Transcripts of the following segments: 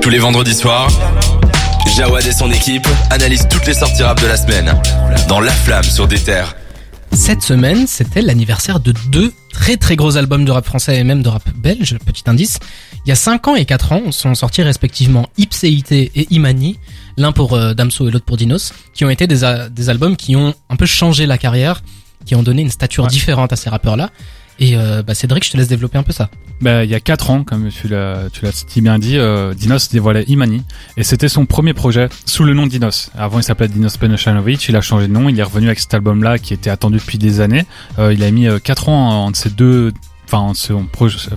Tous les vendredis soirs, Jawad et son équipe analysent toutes les sorties rap de la semaine dans La Flamme sur des terres. Cette semaine, c'était l'anniversaire de deux très très gros albums de rap français et même de rap belge, petit indice. Il y a 5 ans et 4 ans, sont sortis respectivement Ipséité et Imani, l'un pour euh, Damso et l'autre pour Dinos, qui ont été des, des albums qui ont un peu changé la carrière, qui ont donné une stature Ouais. différente à ces rappeurs-là. Et euh, bah Cédric, je te laisse développer un peu ça. Bah, il y a quatre ans, comme tu l'as, tu l'as si bien dit, euh, Dinos dévoilait Imani. Et c'était son premier projet sous le nom Dinos. Avant, il s'appelait Dinos Penashanovic. Il a changé de nom. Il est revenu avec cet album-là qui était attendu depuis des années. Euh, il a mis euh, quatre ans entre ces deux, enfin, son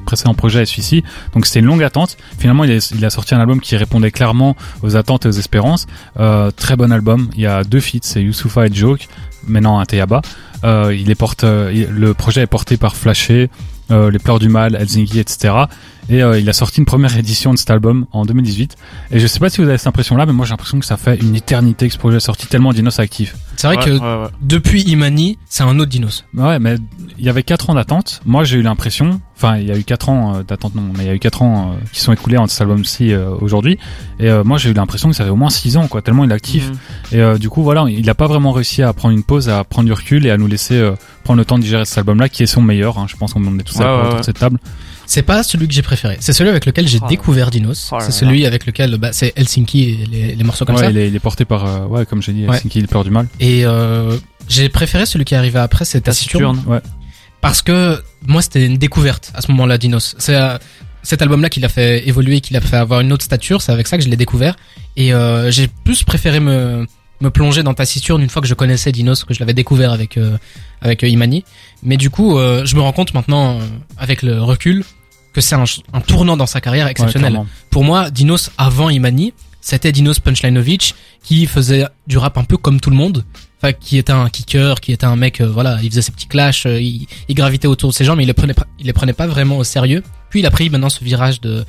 précédent projet et celui-ci. Donc, c'était une longue attente. Finalement, il a, sorti un album qui répondait clairement aux attentes et aux espérances. Euh, très bon album. Il y a deux feats, c'est Youssoufa et Joke. Maintenant, un Teyaba. Euh, il porte, euh, le projet est porté par Flasher, euh, Les Pleurs du Mal, Helsinki, etc. Et il a sorti une première édition de cet album en 2018. Et je sais pas si vous avez cette impression-là, mais moi j'ai l'impression que ça fait une éternité que ce projet est sorti tellement Dinos actif. C'est vrai Ouais, que ouais, ouais. depuis Imani, c'est un autre Dinos. Ouais, mais il y avait quatre ans d'attente. Moi j'ai eu l'impression, enfin il y a eu quatre ans euh, d'attente, non, mais il y a eu quatre ans euh, qui sont écoulés entre cet album-ci euh, aujourd'hui. Et euh, moi j'ai eu l'impression que ça fait au moins six ans, quoi, tellement il est actif. Mhm. Et euh, du coup, voilà, il a pas vraiment réussi à prendre une pause, à prendre du recul et à nous laisser euh, prendre le temps de digérer cet album-là, qui est son meilleur. hein. Je pense qu'on est tous Ouais, d'accord ouais, autour ouais. de cette table. C'est pas celui que j'ai préféré. C'est celui avec lequel j'ai Oh découvert Dinos. Oh c'est là. celui avec lequel bah, c'est Helsinki et les, les morceaux comme ouais, ça. il est, il est porté par, euh, ouais, comme j'ai dit, Ouais. Helsinki, il peur du mal. Et euh, j'ai préféré celui qui est arrivé après, c'est Taciturne. Ouais. Parce que moi, c'était une découverte à ce moment-là, Dinos. C'est euh, cet album-là qui l'a fait évoluer, qui l'a fait avoir une autre stature. C'est avec ça que je l'ai découvert. Et euh, j'ai plus préféré me me plonger dans Taciturne une fois que je connaissais Dinos, que je l'avais découvert avec euh, avec euh, Imani. Mais du coup, euh, je me rends compte maintenant, avec le recul, que c'est un, un tournant dans sa carrière exceptionnel. Pour moi, Dinos avant Imani, c'était Dinos Punchlinovic qui faisait du rap un peu comme tout le monde. Enfin, qui était un kicker, qui était un mec, euh, voilà, il faisait ses petits clashs, euh, il, il gravitait autour de ses gens, mais il les prenait il les prenait pas vraiment au sérieux. Puis il a pris maintenant ce virage de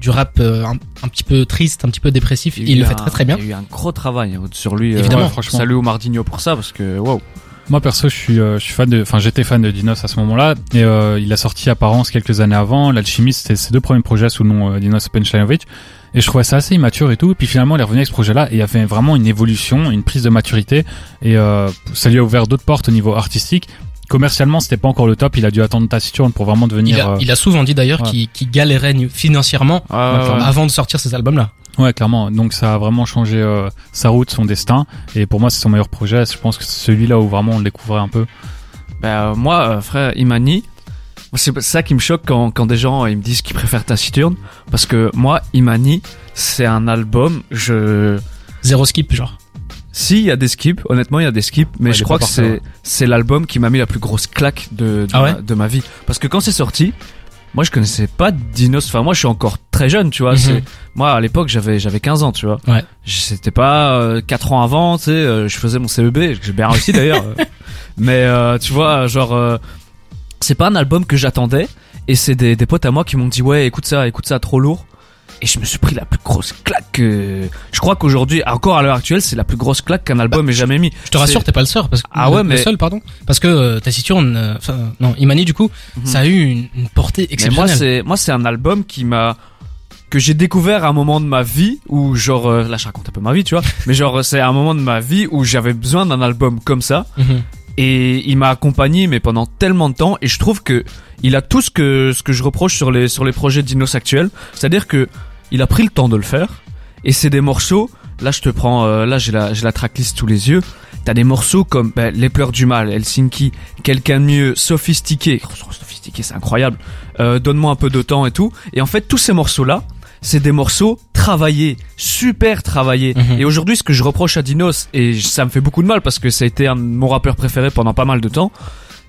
du rap euh, un, un petit peu triste, un petit peu dépressif. Il et y il le fait un- très très bien. Il y a eu un gros travail hein, sur lui. euh, Évidemment. ouais, franchement. Salut au Mardinho pour ça parce que wow. Moi perso, je suis, euh, je suis fan de, enfin j'étais fan de Dinos à ce moment-là et euh, il a sorti Apparence quelques années avant. L'Alchimiste, c'était ses deux premiers projets sous le nom euh, Dinos Penchanovic et je trouvais ça assez immature et tout. Et puis finalement, il est revenu avec ce projet-là et il a fait vraiment une évolution, une prise de maturité et euh, ça lui a ouvert d'autres portes au niveau artistique. Commercialement, c'était pas encore le top. Il a dû attendre Taciturne pour vraiment devenir. Il a, euh, il a souvent dit d'ailleurs ouais. qu'il qu'il galérait financièrement Ah, avant de sortir ces albums-là. Ouais, clairement. Donc ça a vraiment changé euh, sa route, son destin. Et pour moi, c'est son meilleur projet. Je pense que c'est celui-là où vraiment on le découvrait un peu. Bah, euh, moi, euh, frère Imani, c'est ça qui me choque quand, quand des gens ils me disent qu'ils préfèrent Taciturne. Parce que moi, Imani, c'est un album, je... Zéro skip, genre. Si, il y a des skips, honnêtement, il y a des skips, mais Ouais, je crois que c'est c'est l'album qui m'a mis la plus grosse claque de, de, Ah ouais ma, de ma vie. Parce que quand c'est sorti, moi je connaissais pas Dinos, enfin moi je suis encore très jeune, tu vois. Mhm. Moi à l'époque j'avais j'avais 15 ans, tu vois. Ouais. C'était pas euh, 4 ans avant, tu sais, euh, je faisais mon CEB, j'ai bien réussi d'ailleurs. mais euh, tu vois, genre, euh, c'est pas un album que j'attendais, et c'est des, des potes à moi qui m'ont dit ouais écoute ça, écoute ça, trop lourd. Et je me suis pris la plus grosse claque que... Je crois qu'aujourd'hui, encore à l'heure actuelle, c'est la plus grosse claque qu'un album ait jamais mis. Je te rassure, t'es pas le seul parce que Ah ouais, le mais- seul, pardon, parce que euh, Taciturne, euh, enfin non, Imani du coup, Mhm. ça a eu une, une portée Mais moi, exceptionnelle. c'est moi, c'est un album qui m'a que j'ai découvert à un moment de ma vie où genre euh, là je raconte un peu ma vie tu vois mais genre c'est un moment de ma vie où j'avais besoin d'un album comme ça Mhm. et il m'a accompagné mais pendant tellement de temps et je trouve que il a tout ce que ce que je reproche sur les sur les projets d'Inos actuels c'est-à-dire que il a pris le temps de le faire. Et c'est des morceaux là je te prends euh, là j'ai la j'ai la tracklist sous les yeux. T'as des morceaux comme ben, les pleurs du mal Helsinki quelqu'un de mieux sophistiqué. Oh, sophistiqué c'est incroyable. Euh, donne-moi un peu de temps et tout. Et en fait tous ces morceaux là c'est des morceaux travaillés, super travaillés. Mhm. Et aujourd'hui, ce que je reproche à Dinos, et ça me fait beaucoup de mal parce que ça a été un de mon rappeur préféré pendant pas mal de temps,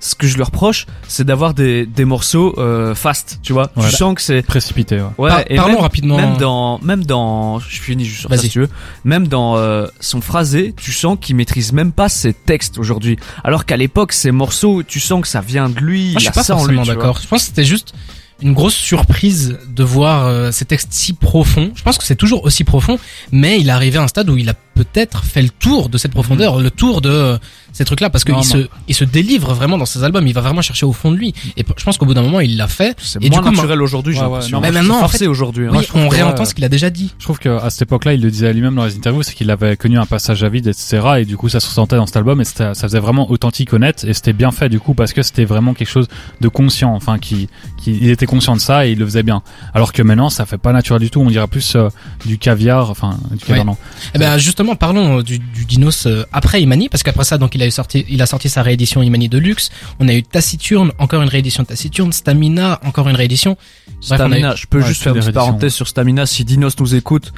ce que je lui reproche, c'est d'avoir des, des morceaux euh, fast, tu vois. Ouais. tu sens que c'est... Précipité, ouais. Ouais, Par- et parlons même, rapidement. même dans, même dans, je finis juste sur ça si tu veux. Même dans euh, son phrasé, tu sens qu'il maîtrise même pas ses textes aujourd'hui. Alors qu'à l'époque, ces morceaux, tu sens que ça vient de lui. Moi, je il suis a pas ça en lui, forcément d'accord. Je pense que c'était juste une grosse surprise de voir euh, ces textes si profonds. Je pense que c'est toujours aussi profond, mais il est arrivé à un stade où il a peut-être fait le tour de cette profondeur, le tour de euh, ces trucs-là, parce qu'il se, il se délivre vraiment dans ses albums. Il va vraiment chercher au fond de lui. Et p- je pense qu'au bout d'un moment, il l'a fait. C'est Et moins du coup, naturel aujourd'hui, j'ai Ouais, ouais, mais maintenant, en forcé fait- aujourd'hui. hein. Oui, on réentend ce qu'il a déjà dit. Je trouve qu'à cette époque-là, il le disait lui-même dans les interviews, c'est qu'il avait connu un passage à vide, etc. Et du coup, ça se ressentait dans cet album et ça faisait vraiment authentique, honnête. Et c'était bien fait, du coup, parce que c'était vraiment quelque chose de conscient. Enfin, qui, qui, il était conscient de ça et il le faisait bien. Alors que maintenant, ça fait pas naturel du tout. On dirait plus euh, du caviar, enfin, du caviar, Ouais. non. Eh ben justement, parlons euh, du, du Dinos euh, après Imani, parce qu'après ça, donc il a eu sorti, il a sorti sa réédition Imani Deluxe. On a eu Taciturne, encore une réédition Taciturne, Stamina, encore une réédition. Bref, eu- Stamina, je peux Ouais, juste faire une petite parenthèse sur Stamina si Dinos nous écoute.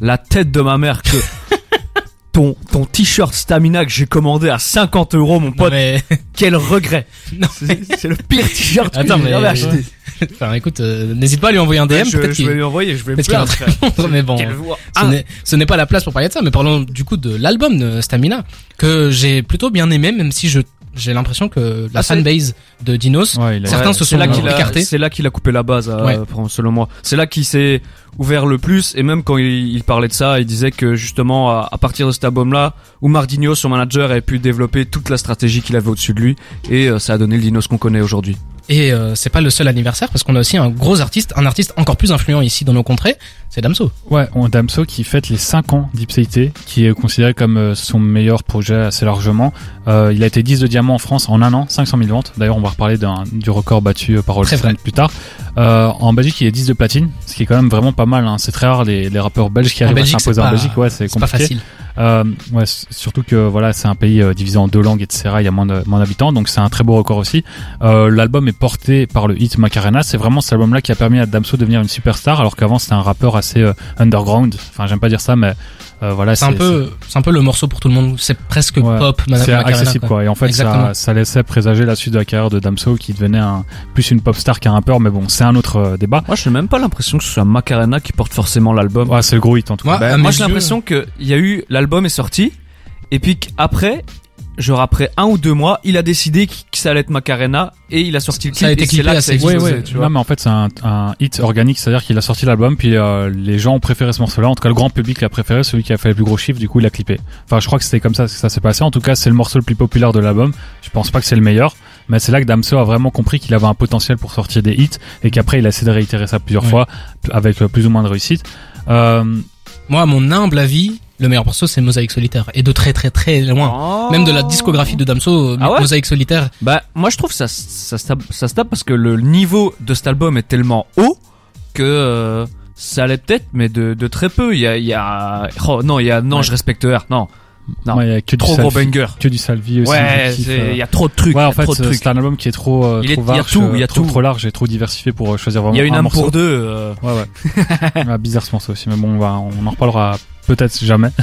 La tête de ma mère que ton ton t-shirt Stamina que j'ai commandé à 50 euros, mon pote, mais... quel regret. Non. C'est le pire t-shirt que j'ai mais- jamais acheté. enfin, écoute, euh, n'hésite pas à lui envoyer un DM. Ouais, je, peut-être je vais lui envoyer, je vais me plaindre. mais bon. Ah, n'est- ce n'est pas la place pour parler de ça, mais parlons du coup de l'album de Stamina que j'ai plutôt bien aimé, même si je j'ai l'impression que la Ah, fanbase de Dinos, Ouais, il a- Certains Ouais, se c'est sont là qu'il a- écartés. C'est là qu'il a coupé la base, euh, Ouais. pour- selon moi. C'est là qu'il s'est ouvert le plus. Et même quand il, il parlait de ça, il disait que justement, à, à partir de cet album-là, Oumar Digno, son manager, avait pu développer toute la stratégie qu'il avait au-dessus de lui. Et euh, ça a donné le Dinos qu'on connaît aujourd'hui. Et euh, c'est pas le seul anniversaire parce qu'on a aussi un gros artiste, un artiste encore plus influent ici dans nos contrées, c'est Damso. Ouais, on Damso qui fête les 5 ans d'Ipséité, qui est considéré comme euh, son meilleur projet assez largement. Euh, il a été 10 de diamant en France en un an, 500 000 ventes. D'ailleurs, on va reparler du record battu euh, par Rolling plus tard. Euh, en Belgique, il est 10 de platine, ce qui est quand même vraiment pas mal. Hein. C'est très rare les, les rappeurs belges qui En arrivent Belgique, à s'imposer en Belgique. Ouais, c'est C'est pas compliqué. facile. Euh, ouais, surtout que voilà, c'est un pays euh, divisé en deux langues, etc. Il y a moins d'habitants, donc c'est un très beau record aussi. Euh, L'album est porté par le hit Macarena. C'est vraiment cet album-là qui a permis à Damso de devenir une superstar, alors qu'avant c'était un rappeur assez underground. Enfin, j'aime pas dire ça, mais euh, voilà, C'est un peu, c'est un peu le morceau pour tout le monde. C'est presque Ouais. pop. Ma- c'est accessible quoi. quoi. Et en fait, ça, ça laissait présager la suite de la carrière de Damso, qui devenait un, plus une pop star qu'un rappeur. Mais bon, c'est un autre euh, débat. Moi, je n'ai même pas l'impression que ce soit Macarena qui porte forcément l'album. Ouais, c'est le gros hit en tout cas. Ben, moi, mes j'ai l'impression que il y a eu l'album est sorti et puis qu'après, genre après un ou deux mois, il a décidé que ça allait être Macarena et il a sorti le Ça a clip. été clippé là que assez ça a Ouais, ouais. tu vois. Non, mais en fait, c'est un, un hit organique, c'est-à-dire qu'il a sorti l'album, puis euh, les gens ont préféré ce morceau-là. En tout cas, le grand public l'a préféré, celui qui a fait les plus gros chiffres, du coup, il a clippé. Enfin, je crois que c'était comme ça que ça s'est passé. En tout cas, c'est le morceau le plus populaire de l'album. Je pense pas que c'est le meilleur, mais c'est là que Damso a vraiment compris qu'il avait un potentiel pour sortir des hits et qu'après, il a essayé de réitérer ça plusieurs Ouais. fois, avec euh, plus ou moins de réussite. Euh, Moi, à mon humble avis, le meilleur morceau c'est Mosaïque Solitaire et de très très très loin. Oh. Même de la discographie de Damso, Ah ouais Mosaïque Solitaire. Bah, moi, je trouve ça, ça, se tape, ça se tape parce que le niveau de cet album est tellement haut que euh, ça allait peut-être, mais de, de très peu. Il y a, il y a, oh non, il y a, non, Ouais. je respecte R. Non, Non. ouais, il y a que trop du gros Salvi, banger. que du Salvi aussi. Ouais, euh. il y a trop de trucs. Ouais, en fait, euh, c'est un album qui est trop, euh, Il est- trop il y a tout, euh, il y a trop, tout. trop large et trop diversifié pour euh, choisir vraiment Il y a une un âme morceau. pour deux. euh, Ouais, ouais. Ah, bizarre ce morceau aussi, mais bon, on, va, on en reparlera peut-être jamais.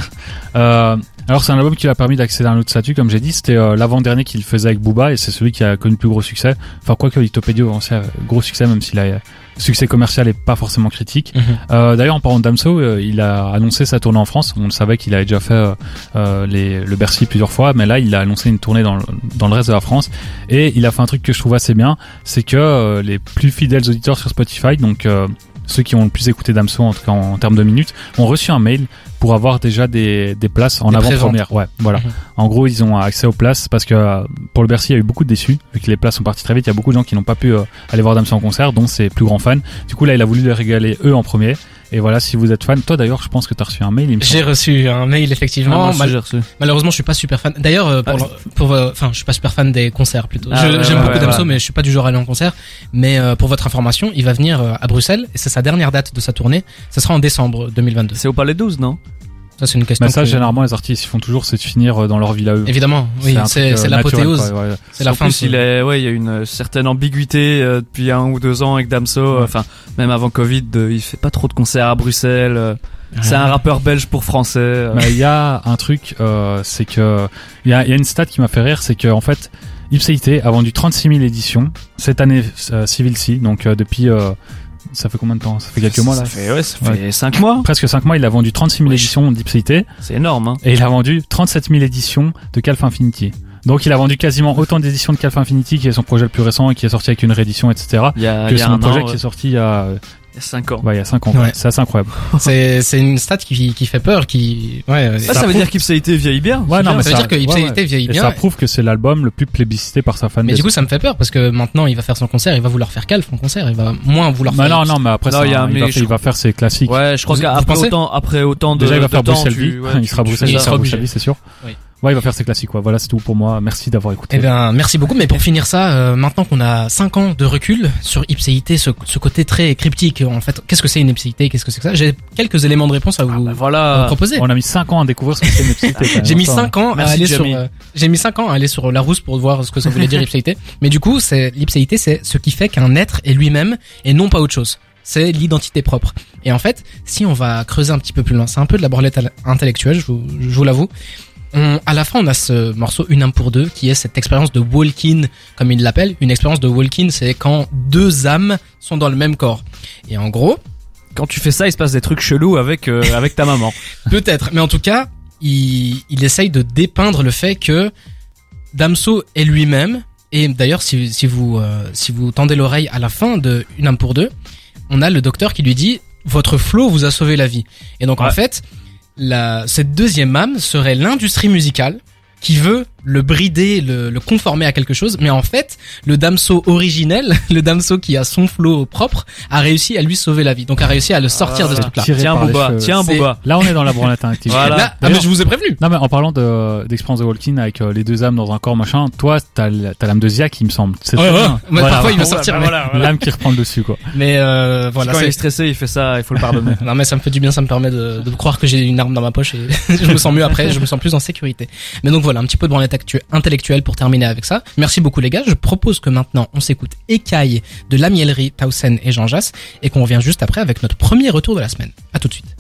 Euh, alors, c'est un album qui lui a permis d'accéder à un autre statut, comme j'ai dit. C'était euh, l'avant-dernier qu'il faisait avec Booba, et c'est celui qui a connu le plus gros succès. Enfin, quoi que Litopédio aussi a gros succès, même s'il a euh, succès commercial est pas forcément critique. Mhm. Euh, D'ailleurs, en parlant de Damso, euh, il a annoncé sa tournée en France. On le savait qu'il avait déjà fait euh, euh, les, le Bercy plusieurs fois, mais là, il a annoncé une tournée dans le, dans le reste de la France. Et il a fait un truc que je trouve assez bien, c'est que euh, les plus fidèles auditeurs sur Spotify, donc euh, ceux qui ont le plus écouté Damso, en en, en termes de minutes, ont reçu un mail pour avoir déjà des, des places en avant-première. Ouais, voilà. Mhm. En gros, ils ont accès aux places parce que euh, pour le Bercy, il y a eu beaucoup de déçus, vu que les places sont parties très vite. Il y a beaucoup de gens qui n'ont pas pu euh, aller voir Damso en concert, dont ses plus grands fans. Du coup, là, il a voulu les régaler eux en premier. Et voilà, si vous êtes fan, toi d'ailleurs, je pense que tu as reçu un mail. Il me J'ai reçu un mail effectivement. moi aussi, Mal- j'ai reçu. malheureusement, je suis pas super fan. D'ailleurs, euh, pour, Ah. euh, enfin, je suis pas super fan des concerts plutôt. Ah, ouais, J'aime ouais, beaucoup ouais, Damso, ouais. mais je suis pas du genre à aller en concert. Mais euh, pour votre information, il va venir euh, à Bruxelles et c'est sa dernière date de sa tournée. Ça sera en décembre 2022. C'est au Palais 12, non? Ça, c'est une question. Mais ça, que- généralement, les artistes, ils font toujours, c'est de finir euh, dans leur ville à eux. Évidemment, oui, c'est euh, l'apothéose. ouais. C'est la En fin. plus, il est, ouais, il y a une certaine ambiguïté euh, depuis un ou deux ans avec Damso. euh, Enfin, même avant Covid, il fait pas trop de concerts à Bruxelles. euh, C'est un rappeur belge pour français. euh. Mais il y a un truc, euh, c'est que il y a, il y a une stat qui m'a fait rire, c'est que en fait, Ipséité a vendu 36 000 éditions cette année euh, Civil C, donc euh, depuis euh, ça fait combien de temps? Ça fait quelques mois là? Ça fait, ouais, ça mois. Presque 5 mois, il a vendu 36 000 Wesh. éditions d'Ipséité C'est énorme, hein. et il a vendu 37 000 éditions de Calf Infinity. Donc il a vendu quasiment autant d'éditions de Calf Infinity qui est son projet le plus récent et qui est sorti avec une réédition etc. Il y a, que il y a son un projet an, qui est sorti il y a Il y a 5 ans. Ouais, il y a 5 ans. Ouais. C'est assez incroyable. C'est c'est une stat qui qui fait peur, qui ouais. euh, Ah, ça veut dire qu'Ipséité vieillit bien. Ouais, c'est non, bien. mais ça veut ça- dire que ouais, Ipséité ouais. vieillit Et bien. ça prouve que c'est l'album le plus plébiscité par sa fanbase. Mais du coup, ça me fait peur parce que maintenant, il va faire son concert, il va vouloir faire calme son concert, il va moins vouloir Bah faire. non, non, mais après, Non, ça, il y a un il, mais va, je faire- il va faire ses classiques. Ouais, je crois qu'après autant, après autant de, Déjà, il va faire Bruxelles ouais, il sera Bruxelles, c'est sûr. Ouais, il va faire ses classiques, quoi. Voilà, c'est tout pour moi. Merci d'avoir écouté. Eh bien, merci beaucoup. Mais pour finir ça, euh, maintenant qu'on a 5 ans de recul sur ipséité, ce, ce côté très cryptique, en fait, qu'est-ce que c'est une ipséité, qu'est-ce que c'est que ça? J'ai quelques éléments de réponse à vous, Ah, bah à vous proposer. On a mis 5 ans à découvrir ce que c'est une ipséité. J'ai mis Enfin, 5 ans à aller sur, euh, j'ai mis 5 ans à aller sur la rousse pour voir ce que ça voulait dire ipséité. Mais du coup, c'est, l'ipséité, c'est ce qui fait qu'un être est lui-même et non pas autre chose. C'est l'identité propre. Et en fait, si on va creuser un petit peu plus loin, c'est un peu de la branlette intellectuelle, je vous, je vous l'avoue. On, à la fin, on a ce morceau Une âme pour deux, qui est cette expérience de walk-in, comme il l'appelle. Une expérience de walk-in, c'est quand deux âmes sont dans le même corps. Et en gros, Quand tu fais ça, il se passe des trucs chelous avec euh, avec ta maman. Peut-être, mais en tout cas, il, il essaye de dépeindre le fait que Damso est lui-même. Et d'ailleurs, si, si vous euh, si vous tendez l'oreille à la fin de Une âme pour deux, on a le docteur qui lui dit votre flow vous a sauvé la vie. Et donc en fait, la, cette deuxième âme serait l'industrie musicale qui veut le brider, le, le conformer à quelque chose, mais en fait, le Damso originel, le Damso qui a son flow propre, a réussi à lui sauver la vie. Donc a réussi à le sortir de ce Ah. truc-là. tiré Tiens Booba, tiens Booba. Là, on est dans la branlette interactive. Voilà. Là, ah mais je vous ai prévenu. Non mais en parlant de d'expérience de walking avec euh, les deux âmes dans un corps machin, toi t'as t'as l'âme de Ziak il me semble. C'est Ouais, ouais. Mais Voilà, parfois, il va sortir. voilà, l'âme qui reprend le dessus quoi. Mais euh, voilà, Quand il est stressé, il fait ça, il faut le pardonner. Non mais ça me fait du bien, ça me permet de, de croire que j'ai une arme dans ma poche et je me sens mieux après, je me sens plus en sécurité. Mais donc voilà, un petit peu de branlette actu- intellectuelle pour terminer avec ça. Merci beaucoup les gars, je propose que maintenant on s'écoute Écaille de la Mielerie, Tausen et Jean Jass et qu'on revient juste après avec notre premier retour de la semaine. À tout de suite.